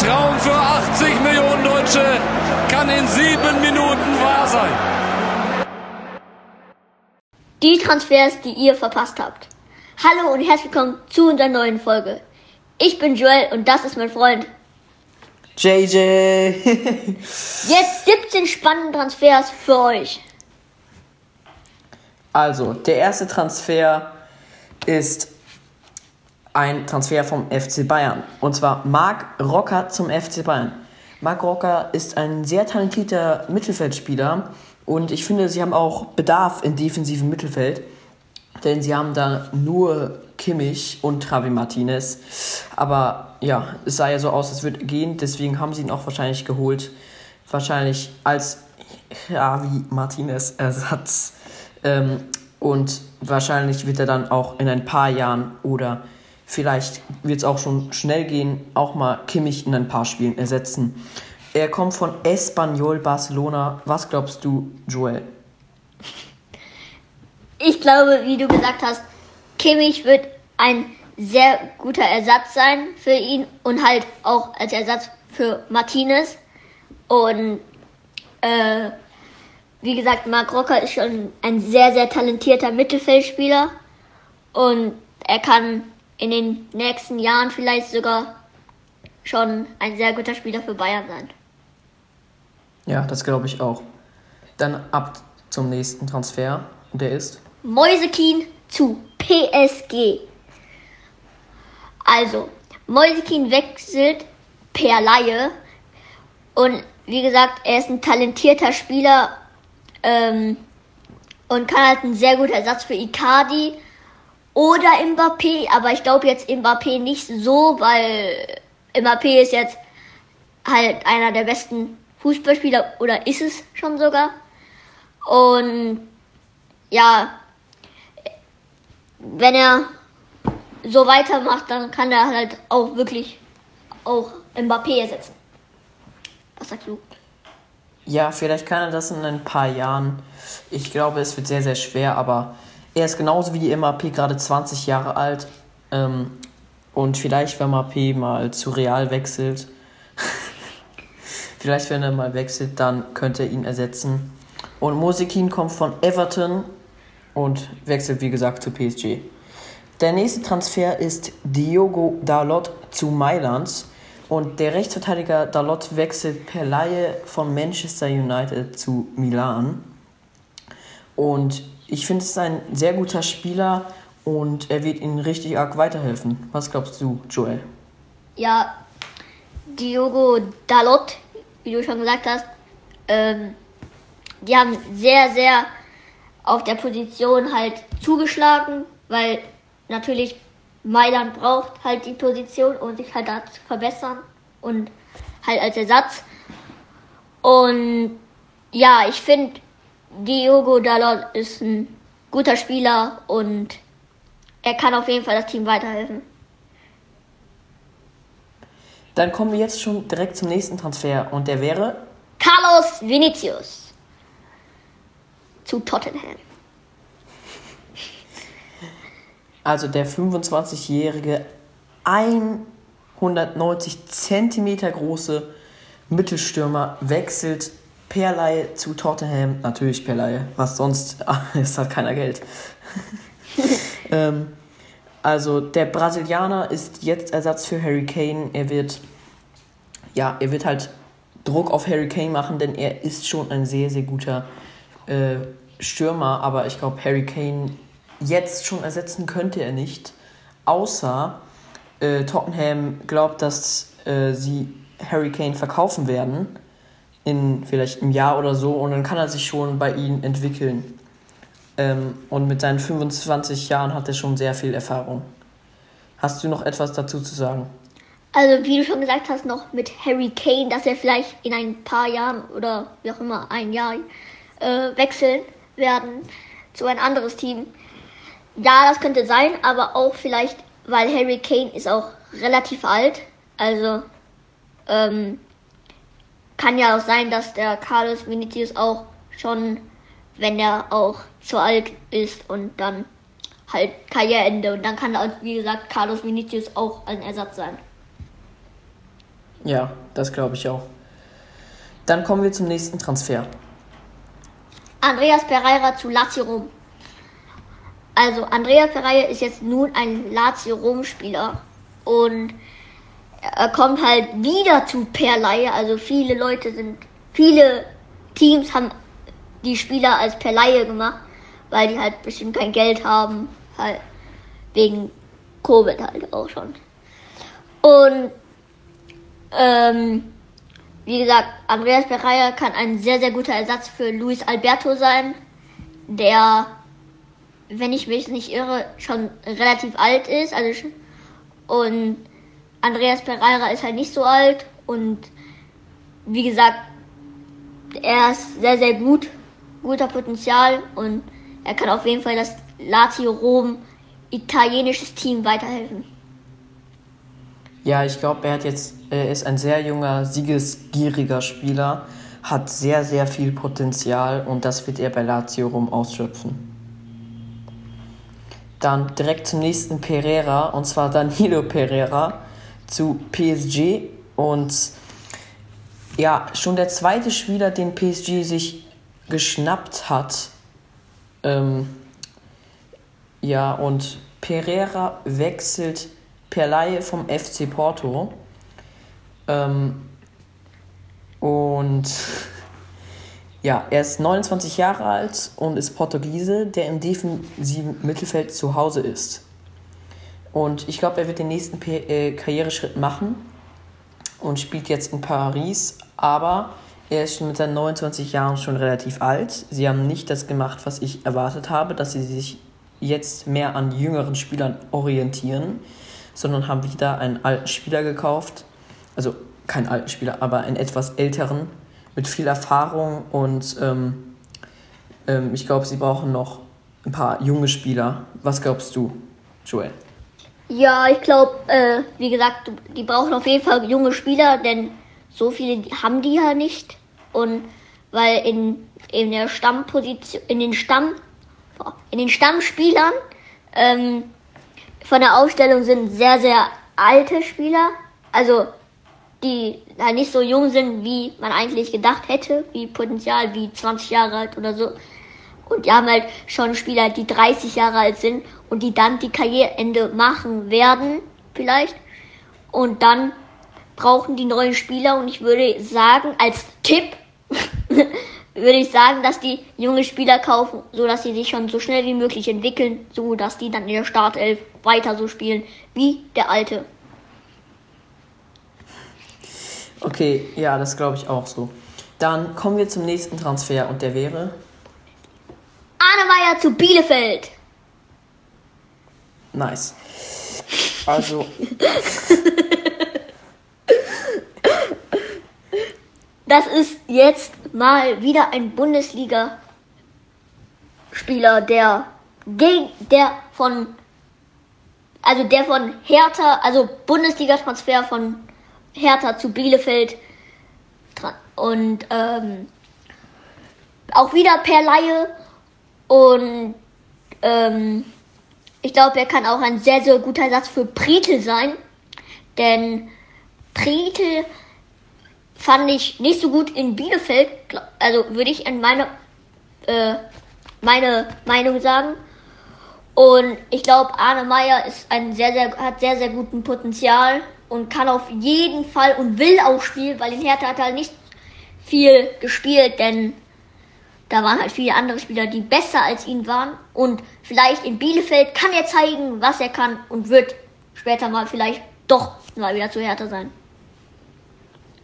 Traum für 80 Millionen Deutsche kann in sieben Minuten wahr sein. Die Transfers, die ihr verpasst habt. Hallo und herzlich willkommen zu unserer neuen Folge. Ich bin Joel und das ist mein Freund. JJ. Jetzt 17 spannende Transfers für euch. also, der erste Transfer ist ein Transfer vom FC Bayern. Und zwar Marc Rocker zum FC Bayern. Marc Rocker ist ein sehr talentierter Mittelfeldspieler und ich finde, sie haben auch Bedarf in defensivem Mittelfeld. Denn sie haben da nur Kimmich und Travi Martinez. Aber ja, es sah ja so aus, es wird gehen. Deswegen haben sie ihn auch wahrscheinlich geholt. Wahrscheinlich als Travi Martinez Ersatz. Ähm, und wahrscheinlich wird er dann auch in ein paar Jahren oder vielleicht wird es auch schon schnell gehen, auch mal Kimmich in ein paar Spielen ersetzen. Er kommt von Espanyol Barcelona. Was glaubst du, Joel? Ich glaube, wie du gesagt hast, Kimmich wird ein sehr guter Ersatz sein für ihn und halt auch als Ersatz für Martinez. Und äh, wie gesagt, Marc Rocker ist schon ein sehr, sehr talentierter Mittelfeldspieler und er kann in den nächsten Jahren vielleicht sogar schon ein sehr guter Spieler für Bayern sein. Ja, das glaube ich auch. Dann ab zum nächsten Transfer. Und der ist? Mäusekin zu PSG. Also, Mäusekin wechselt per Laie. Und wie gesagt, er ist ein talentierter Spieler ähm, und kann halt ein sehr guter Ersatz für Icardi oder Mbappé. Aber ich glaube jetzt Mbappé nicht so, weil Mbappé ist jetzt halt einer der besten Fußballspieler oder ist es schon sogar. Und ja, wenn er so weitermacht, dann kann er halt auch wirklich auch Mbappé ersetzen. Was sagst du? Ja, vielleicht kann er das in ein paar Jahren. Ich glaube, es wird sehr, sehr schwer, aber er ist genauso wie die MAP gerade 20 Jahre alt. Ähm, und vielleicht, wenn MAP mal zu Real wechselt, vielleicht, wenn er mal wechselt, dann könnte er ihn ersetzen. Und Musikin kommt von Everton und wechselt, wie gesagt, zu PSG. Der nächste Transfer ist Diogo Dalot zu Mailand. Und der Rechtsverteidiger Dalot wechselt per Laie von Manchester United zu Milan. Und ich finde, es ist ein sehr guter Spieler und er wird ihnen richtig arg weiterhelfen. Was glaubst du, Joel? Ja, Diogo Dalot, wie du schon gesagt hast, ähm, die haben sehr, sehr auf der Position halt zugeschlagen, weil natürlich Mailand braucht halt die Position, um sich halt da zu verbessern und halt als Ersatz. Und ja, ich finde, Diogo Dalot ist ein guter Spieler und er kann auf jeden Fall das Team weiterhelfen. Dann kommen wir jetzt schon direkt zum nächsten Transfer und der wäre Carlos Vinicius zu Tottenham. also der 25-jährige 190 Zentimeter große Mittelstürmer wechselt per Leihe zu Tottenham. Natürlich per Leihe, was sonst? es hat keiner Geld. ähm, also der Brasilianer ist jetzt Ersatz für Harry Kane. Er wird, ja, er wird halt Druck auf Harry Kane machen, denn er ist schon ein sehr, sehr guter äh, Stürmer. Aber ich glaube, Harry Kane jetzt schon ersetzen könnte er nicht. Außer äh, Tottenham glaubt, dass äh, sie Harry Kane verkaufen werden. In vielleicht einem Jahr oder so. Und dann kann er sich schon bei ihnen entwickeln. Ähm, und mit seinen 25 Jahren hat er schon sehr viel Erfahrung. Hast du noch etwas dazu zu sagen? Also, wie du schon gesagt hast, noch mit Harry Kane, dass er vielleicht in ein paar Jahren oder wie auch immer, ein Jahr äh, wechseln werden zu ein anderes Team. Ja, das könnte sein, aber auch vielleicht, weil Harry Kane ist auch relativ alt. Also, ähm, kann ja auch sein, dass der Carlos Vinicius auch schon, wenn er auch zu alt ist und dann halt Karriereende und dann kann, wie gesagt, Carlos Vinicius auch ein Ersatz sein. Ja, das glaube ich auch. Dann kommen wir zum nächsten Transfer. Andreas Pereira zu Lazio Rom. Also Andreas Pereira ist jetzt nun ein Lazio Rom Spieler und er kommt halt wieder zu Perleihe. Also viele Leute sind, viele Teams haben die Spieler als Perleihe gemacht, weil die halt bestimmt kein Geld haben, halt wegen Covid halt auch schon. Und ähm, wie gesagt, Andreas Pereira kann ein sehr, sehr guter Ersatz für Luis Alberto sein, der, wenn ich mich nicht irre, schon relativ alt ist. Also und Andreas Pereira ist halt nicht so alt und wie gesagt, er ist sehr, sehr gut, guter Potenzial und er kann auf jeden Fall das Lazio Rom italienisches Team weiterhelfen. Ja, ich glaube, er hat jetzt, er ist ein sehr junger, siegesgieriger Spieler, hat sehr, sehr viel Potenzial und das wird er bei Lazio Rom ausschöpfen. Dann direkt zum nächsten Pereira und zwar Danilo Pereira zu PSG und ja, schon der zweite Spieler, den PSG sich geschnappt hat. Ähm, ja, und Pereira wechselt per Laie vom FC Porto. Ähm, und ja, er ist 29 Jahre alt und ist Portugiese, der im defensiven Mittelfeld zu Hause ist. Und ich glaube, er wird den nächsten P äh, Karriereschritt machen und spielt jetzt in Paris, aber er ist mit seinen 29 Jahren schon relativ alt. Sie haben nicht das gemacht, was ich erwartet habe, dass sie sich jetzt mehr an jüngeren Spielern orientieren sondern haben wieder einen alten Spieler gekauft. Also keinen alten Spieler, aber einen etwas älteren mit viel Erfahrung und ähm, ähm, ich glaube, sie brauchen noch ein paar junge Spieler. Was glaubst du, Joel? Ja, ich glaube, äh, wie gesagt, die brauchen auf jeden Fall junge Spieler, denn so viele haben die ja nicht. Und weil in, in der Stammposition, in den Stamm, in den Stammspielern ähm, von der Aufstellung sind sehr, sehr alte Spieler. Also die halt nicht so jung sind, wie man eigentlich gedacht hätte, wie Potenzial, wie 20 Jahre alt oder so. Und die haben halt schon Spieler, die 30 Jahre alt sind und die dann die Karriereende machen werden, vielleicht. Und dann brauchen die neuen Spieler und ich würde sagen, als Tipp, würde ich sagen, dass die junge Spieler kaufen, so dass sie sich schon so schnell wie möglich entwickeln, so dass die dann in der Startelf weiter so spielen wie der alte. Okay, ja, das glaube ich auch so. Dann kommen wir zum nächsten Transfer und der wäre Arne Meyer zu Bielefeld. Nice. Also Das ist jetzt mal wieder ein Bundesliga-Spieler, der, der von, also der von Hertha, also Bundesliga-Transfer von Hertha zu Bielefeld und ähm, auch wieder per Laie und ähm, ich glaube, er kann auch ein sehr, sehr guter Ersatz für Pretel sein, denn Pretel fand ich nicht so gut in Bielefeld. Also würde ich in meine, äh, meine Meinung sagen. Und ich glaube, Arne Meyer ist ein sehr, sehr, hat sehr, sehr guten Potenzial und kann auf jeden Fall und will auch spielen, weil in Hertha hat er nicht viel gespielt, denn da waren halt viele andere Spieler, die besser als ihn waren. Und vielleicht in Bielefeld kann er zeigen, was er kann und wird später mal vielleicht doch mal wieder zu Hertha sein.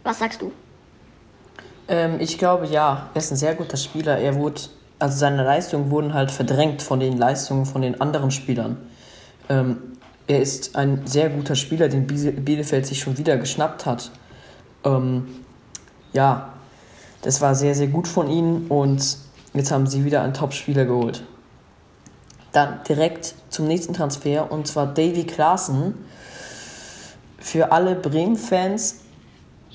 Was sagst du? Ähm, ich glaube ja, er ist ein sehr guter Spieler. Er wurde, also seine Leistungen wurden halt verdrängt von den Leistungen von den anderen Spielern. Ähm, er ist ein sehr guter Spieler, den Bielefeld sich schon wieder geschnappt hat. Ähm, ja, das war sehr, sehr gut von ihnen und jetzt haben sie wieder einen Top-Spieler geholt. Dann direkt zum nächsten Transfer und zwar Davy Klaassen. Für alle Bremen-Fans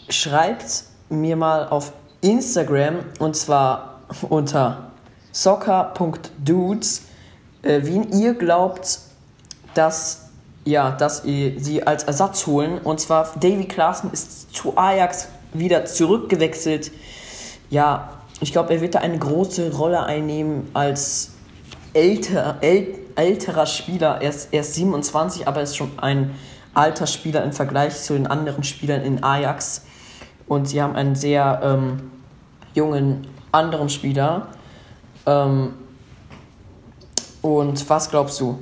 schreibt mir mal auf Instagram und zwar unter soccer.dudes, äh, wen ihr glaubt, dass ja, dass sie als Ersatz holen. Und zwar Davy Klaassen ist zu Ajax wieder zurückgewechselt. Ja, ich glaube, er wird da eine große Rolle einnehmen als älter, äl, älterer Spieler. Er ist, er ist 27, aber er ist schon ein alter Spieler im Vergleich zu den anderen Spielern in Ajax. Und sie haben einen sehr ähm, jungen anderen Spieler. Ähm, und was glaubst du?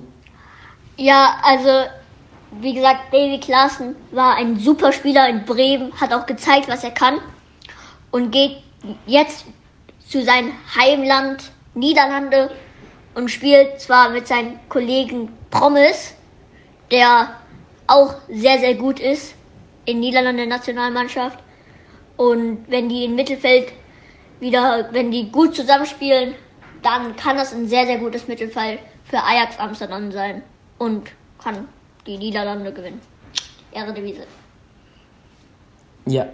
Ja, also wie gesagt, Davy Klaassen war ein super Spieler in Bremen, hat auch gezeigt, was er kann und geht jetzt zu seinem Heimland Niederlande und spielt zwar mit seinem Kollegen Promis, der auch sehr, sehr gut ist in Niederlande Nationalmannschaft. Und wenn die im Mittelfeld wieder, wenn die gut zusammenspielen, dann kann das ein sehr, sehr gutes Mittelfeld für Ajax Amsterdam sein und kann die Niederlande gewinnen. Ehre Ja.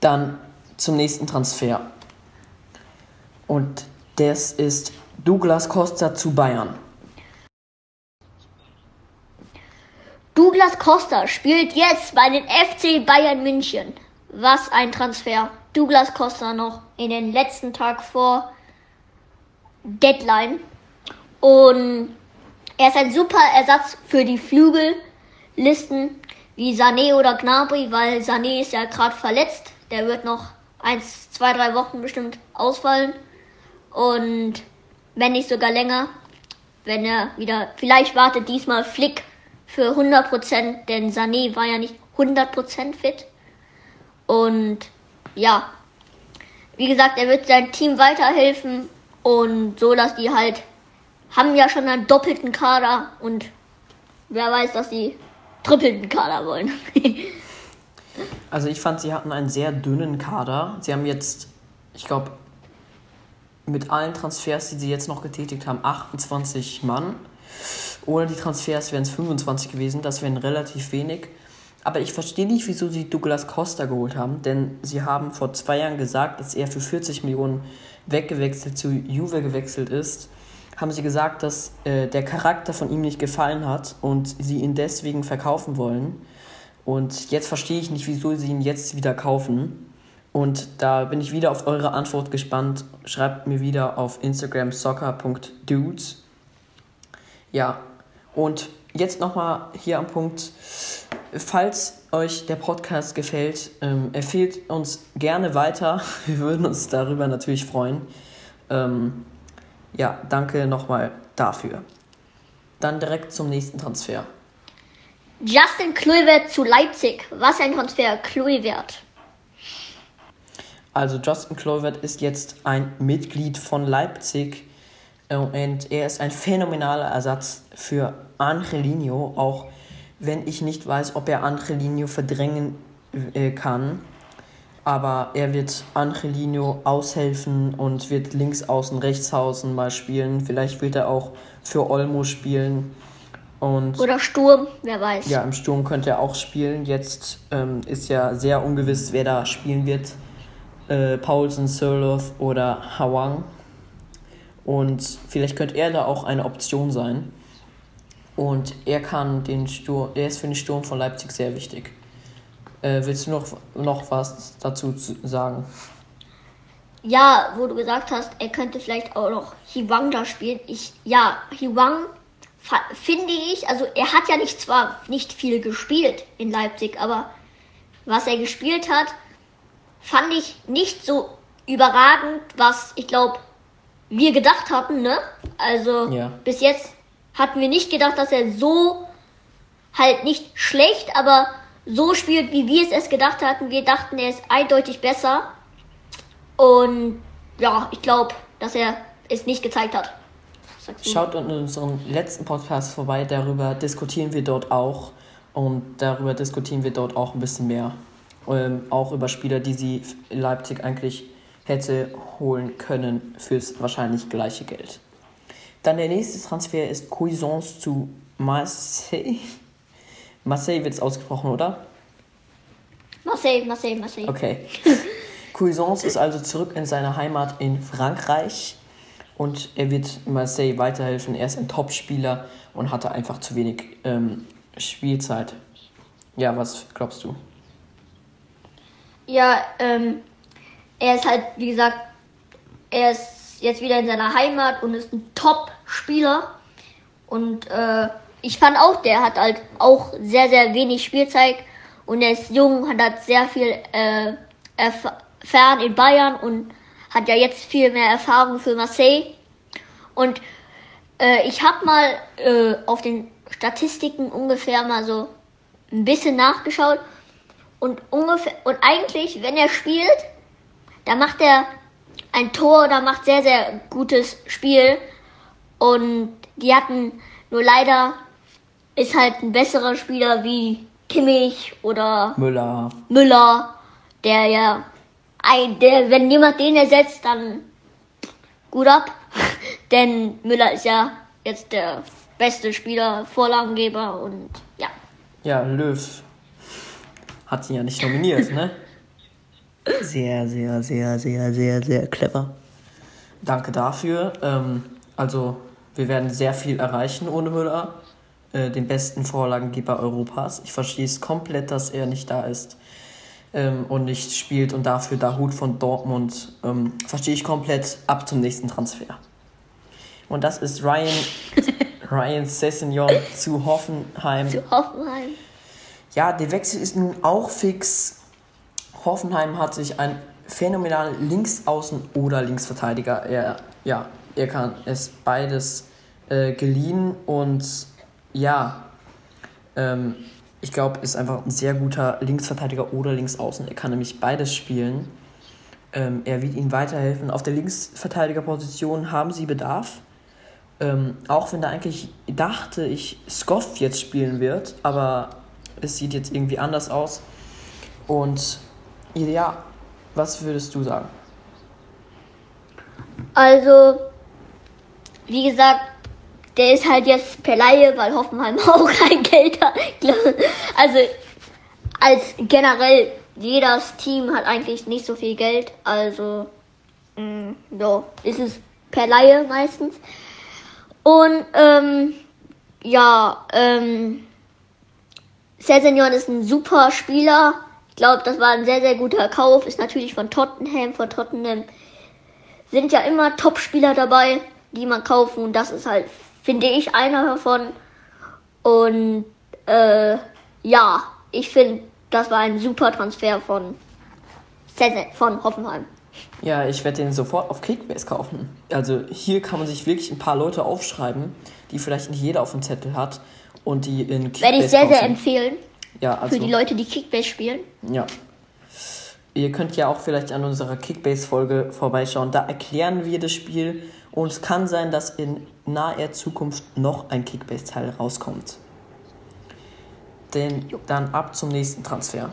Dann zum nächsten Transfer. Und das ist Douglas Costa zu Bayern. Douglas Costa spielt jetzt bei den FC Bayern München. Was ein Transfer. Douglas Costa noch in den letzten Tag vor Deadline. Und er ist ein super Ersatz für die Flügellisten wie Sané oder Gnabry, weil Sané ist ja gerade verletzt. Der wird noch eins, zwei, drei Wochen bestimmt ausfallen. Und wenn nicht sogar länger, wenn er wieder, vielleicht wartet diesmal Flick für 100%, denn Sané war ja nicht 100% fit. Und ja, wie gesagt, er wird sein Team weiterhelfen und so, dass die halt haben ja schon einen doppelten Kader und wer weiß, dass sie trippelten Kader wollen. also ich fand, sie hatten einen sehr dünnen Kader. Sie haben jetzt, ich glaube, mit allen Transfers, die sie jetzt noch getätigt haben, 28 Mann. Ohne die Transfers wären es 25 gewesen. Das wären relativ wenig. Aber ich verstehe nicht, wieso sie Douglas Costa geholt haben, denn sie haben vor zwei Jahren gesagt, dass er für 40 Millionen weggewechselt zu Juve gewechselt ist haben sie gesagt, dass äh, der Charakter von ihm nicht gefallen hat und sie ihn deswegen verkaufen wollen. Und jetzt verstehe ich nicht, wieso sie ihn jetzt wieder kaufen. Und da bin ich wieder auf eure Antwort gespannt. Schreibt mir wieder auf Instagram soccer.dudes. Ja, und jetzt nochmal hier am Punkt. Falls euch der Podcast gefällt, ähm, empfehlt uns gerne weiter. Wir würden uns darüber natürlich freuen. Ähm, ja, danke nochmal dafür. Dann direkt zum nächsten Transfer. Justin Kluivert zu Leipzig. Was ein Transfer, Kluivert. Also Justin Kluivert ist jetzt ein Mitglied von Leipzig äh, und er ist ein phänomenaler Ersatz für Angelino, auch wenn ich nicht weiß, ob er Angelino verdrängen äh, kann aber er wird Angelino aushelfen und wird links außen, rechts außen mal spielen. Vielleicht wird er auch für Olmo spielen. Und Oder Sturm, wer weiß. Ja, im Sturm könnte er auch spielen. Jetzt ähm, ist ja sehr ungewiss, wer da spielen wird. Äh, Paulsen, Sirloth oder Hawang. Und vielleicht könnte er da auch eine Option sein. Und er kann den Sturm, er ist für den Sturm von Leipzig sehr wichtig. Äh, willst du noch, noch was dazu sagen? Ja, wo du gesagt hast, er könnte vielleicht auch noch Hiwang da spielen. Ich, ja, Hiwang finde ich, also er hat ja nicht zwar nicht viel gespielt in Leipzig, aber was er gespielt hat, fand ich nicht so überragend, was ich glaube wir gedacht hatten, ne? Also ja. bis jetzt hatten wir nicht gedacht, dass er so halt nicht schlecht, aber so spielt, wie wir es gedacht hatten. Wir dachten, er ist eindeutig besser. Und ja, ich glaube, dass er es nicht gezeigt hat. Schaut in unserem letzten Podcast vorbei, darüber diskutieren wir dort auch. Und darüber diskutieren wir dort auch ein bisschen mehr. Ähm, auch über Spieler, die sie in Leipzig eigentlich hätte holen können fürs wahrscheinlich gleiche Geld. Dann der nächste Transfer ist Cuisance zu Marseille. Marseille wird es ausgesprochen, oder? Marseille, Marseille, Marseille. Okay. Cuisance ist also zurück in seine Heimat in Frankreich und er wird Marseille weiterhelfen. Er ist ein Top-Spieler und hatte einfach zu wenig ähm, Spielzeit. Ja, was glaubst du? Ja, ähm, er ist halt, wie gesagt, er ist jetzt wieder in seiner Heimat und ist ein Top-Spieler. Und äh, ich fand auch, der hat halt auch sehr, sehr wenig Spielzeit und er ist jung, hat halt sehr viel äh, erfahren in Bayern und hat ja jetzt viel mehr Erfahrung für Marseille. Und äh, ich habe mal äh, auf den Statistiken ungefähr mal so ein bisschen nachgeschaut und ungefähr und eigentlich, wenn er spielt, da macht er ein Tor oder macht sehr sehr gutes Spiel und die hatten nur leider ist halt ein besserer Spieler wie Kimmich oder Müller. Müller, der ja wenn jemand den ersetzt, dann gut ab. Denn Müller ist ja jetzt der beste Spieler, Vorlagengeber und ja. Ja, Löw hat ihn ja nicht nominiert, ne? Sehr, sehr, sehr, sehr, sehr, sehr clever. Danke dafür. Ähm, also, wir werden sehr viel erreichen ohne Müller. Äh, den besten Vorlagengeber Europas. Ich verstehe es komplett, dass er nicht da ist ähm, und nicht spielt und dafür da Hut von Dortmund. Ähm, verstehe ich komplett ab zum nächsten Transfer. Und das ist Ryan, Ryan Sessignon zu Hoffenheim. Zu Hoffenheim. Ja, der Wechsel ist nun auch fix. Hoffenheim hat sich einen phänomenalen Linksaußen oder Linksverteidiger. Er, ja, er kann es beides äh, geliehen und ja, ähm, ich glaube, ist einfach ein sehr guter Linksverteidiger oder Linksaußen. Er kann nämlich beides spielen. Ähm, er wird ihnen weiterhelfen. Auf der Linksverteidigerposition haben sie Bedarf. Ähm, auch wenn da eigentlich dachte ich, Skoff jetzt spielen wird, aber es sieht jetzt irgendwie anders aus. Und ja, was würdest du sagen? Also, wie gesagt, der ist halt jetzt per Laie, weil Hoffenheim auch kein Geld hat. Also, als generell, jedes Team hat eigentlich nicht so viel Geld. Also, mh, mm, so, ist es per Laie meistens. Und, ähm, ja, ähm, Sessignon ist ein super Spieler. Ich glaube, das war ein sehr, sehr guter Kauf. Ist natürlich von Tottenham. Von Tottenham sind ja immer Top-Spieler dabei, die man kaufen. Und das ist halt finde ich einer davon. Und äh, ja, ich finde, das war ein super Transfer von, von Hoffenheim. Ja, ich werde den sofort auf Kickbase kaufen. Also hier kann man sich wirklich ein paar Leute aufschreiben, die vielleicht nicht jeder auf dem Zettel hat und die in Kickbase Werde ich sehr, sehr empfehlen. Ja, also, für die Leute, die Kickbase spielen. Ja. Ihr könnt ja auch vielleicht an unserer Kickbase-Folge vorbeischauen. Da erklären wir das Spiel und es kann sein, dass in naher Zukunft noch ein Kickbase-Teil rauskommt. Denn dann ab zum nächsten Transfer.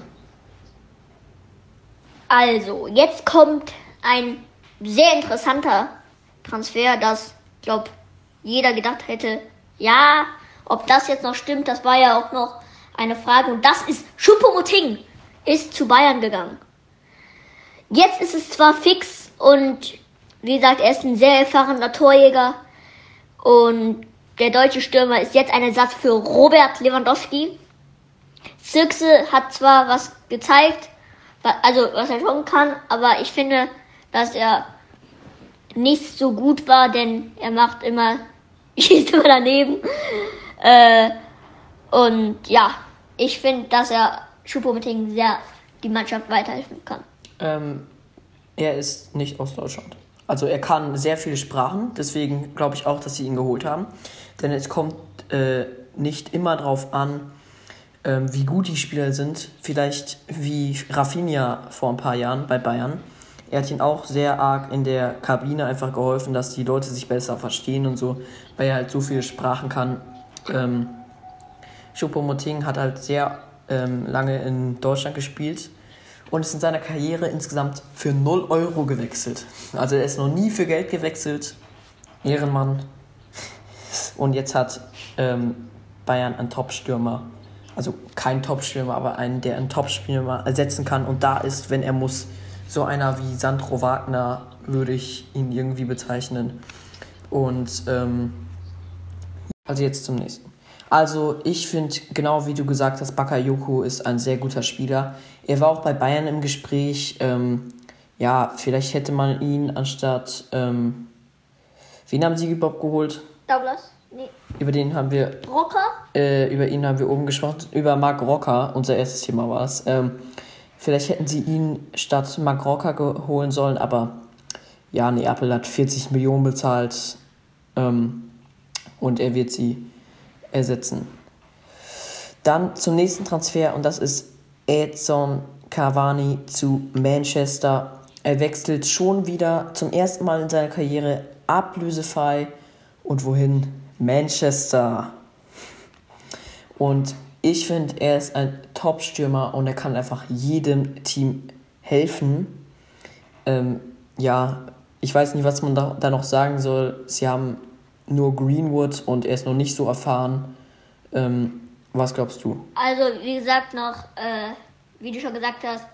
Also, jetzt kommt ein sehr interessanter Transfer, das, ich glaube, jeder gedacht hätte, ja, ob das jetzt noch stimmt, das war ja auch noch eine Frage. Und das ist Schuppomoting ist zu Bayern gegangen. Jetzt ist es zwar fix und wie gesagt, er ist ein sehr erfahrener Torjäger. Und der deutsche Stürmer ist jetzt ein Ersatz für Robert Lewandowski. Zirkse hat zwar was gezeigt, also was er schon kann, aber ich finde, dass er nicht so gut war, denn er macht immer, schießt immer daneben. Äh, und ja, ich finde, dass er Schuppomoting sehr die Mannschaft weiterhelfen kann. Ähm, er ist nicht aus Deutschland. Also er kann sehr viele Sprachen, deswegen glaube ich auch, dass sie ihn geholt haben. Denn es kommt äh, nicht immer darauf an, äh, wie gut die Spieler sind. Vielleicht wie Rafinha vor ein paar Jahren bei Bayern. Er hat ihn auch sehr arg in der Kabine einfach geholfen, dass die Leute sich besser verstehen und so, weil er halt so viele Sprachen kann. Ähm, Choupo-Moting hat halt sehr ähm, lange in Deutschland gespielt und ist in seiner Karriere insgesamt für 0 Euro gewechselt. Also er ist noch nie für Geld gewechselt. Ehrenmann. Und jetzt hat ähm, Bayern einen Top-Stürmer. Also kein Top-Stürmer, aber einen, der einen Top-Stürmer ersetzen kann und da ist, wenn er muss. So einer wie Sandro Wagner würde ich ihn irgendwie bezeichnen. Und ähm, also jetzt zum nächsten. Also ich finde, genau wie du gesagt hast, Bakayoko ist ein sehr guter Spieler. Er war auch bei Bayern im Gespräch. Ähm, ja, vielleicht hätte man ihn anstatt... Ähm, wen haben sie überhaupt geholt? Douglas? Nee. Über den haben wir... Rocker? Äh, über ihn haben wir oben gesprochen. Über Marc Rocker, unser erstes Thema war es. Ähm, vielleicht hätten sie ihn statt Marc Rocker holen sollen, aber ja, Neapel hat 40 Millionen bezahlt ähm, und er wird sie ersetzen. Dann zum nächsten Transfer und das ist Edson Cavani zu Manchester. Er wechselt schon wieder zum ersten Mal in seiner Karriere ablösefrei und wohin? Manchester. Und ich finde, er ist ein Top-Stürmer und er kann einfach jedem Team helfen. Ähm, ja, ich weiß nicht, was man da, da noch sagen soll. Sie haben nur Greenwood und er ist noch nicht so erfahren. Ähm, was glaubst du? Also, wie gesagt, noch, äh, wie du schon gesagt hast,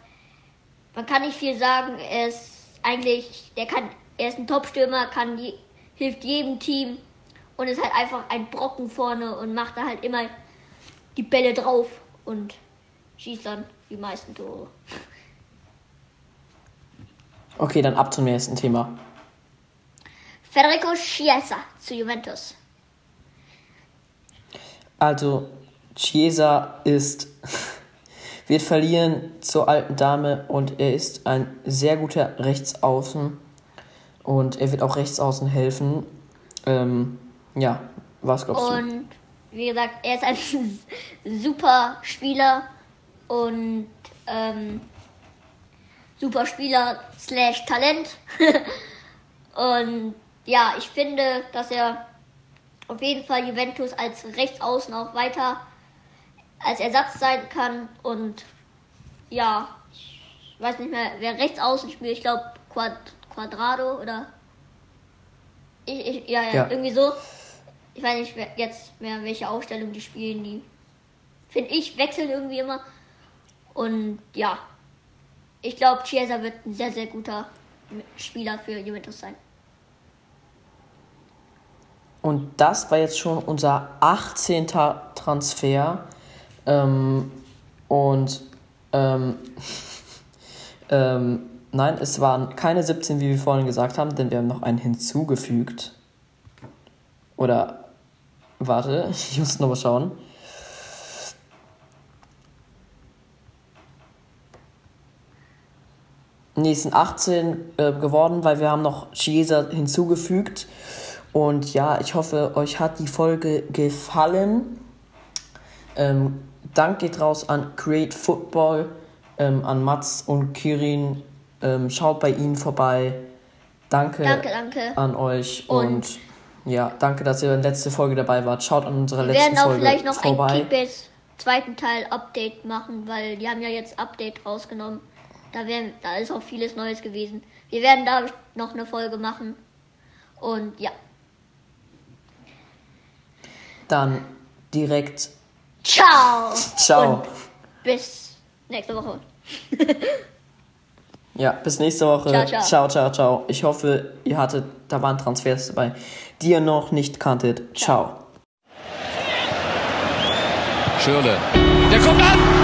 man kann nicht viel sagen. Er ist eigentlich, der kann, er ist ein Top-Stürmer, kann die, hilft jedem Team und ist halt einfach ein Brocken vorne und macht da halt immer die Bälle drauf und schießt dann die meisten Tore. Okay, dann ab zum nächsten Thema. Federico Chiesa zu Juventus. Also, Chiesa ist, wird verlieren zur alten Dame und er ist ein sehr guter Rechtsaußen und er wird auch Rechtsaußen helfen. Ähm, ja, was glaubst und, du? Und wie gesagt, er ist ein super Spieler und ähm, super Spieler slash Talent. und ja, ich finde, dass er auf jeden Fall Juventus als Rechtsaußen auch weiter als Ersatz sein kann. Und ja, ich weiß nicht mehr, wer Rechtsaußen spielt. Ich glaube Quad Quadrado oder. Ich, ich, ja, ja, ja, irgendwie so. Ich weiß nicht jetzt mehr, welche Aufstellung die spielen. Die finde ich wechseln irgendwie immer. Und ja, ich glaube, Chiesa wird ein sehr, sehr guter Spieler für Juventus sein. Und das war jetzt schon unser 18. Transfer. Ähm, und ähm, ähm, nein, es waren keine 17, wie wir vorhin gesagt haben, denn wir haben noch einen hinzugefügt. Oder, warte, ich muss nochmal schauen. Nee, es sind 18 äh, geworden, weil wir haben noch Chiesa hinzugefügt. Und ja, ich hoffe, euch hat die Folge gefallen. Ähm, Dank geht raus an Create Football, ähm, an Mats und Kirin. Ähm, schaut bei ihnen vorbei. Danke, danke, danke. an euch und, und, ja, danke, dass ihr in der letzten Folge dabei wart. Schaut an unserer letzten Folge vorbei. Wir werden auch vielleicht noch vorbei. ein Keepers zweiten Teil Update machen, weil die haben ja jetzt Update rausgenommen. Da, werden, da ist auch vieles Neues gewesen. Wir werden da noch eine Folge machen. Und ja. Dann direkt. Ciao. Ciao. Und bis nächste Woche. ja, bis nächste Woche. Ciao, ciao. ciao, ciao, ciao. Ich hoffe, ihr hattet, da waren Transfers dabei, die ihr noch nicht kanntet. Ciao. ciao. Schürle. Der kommt an.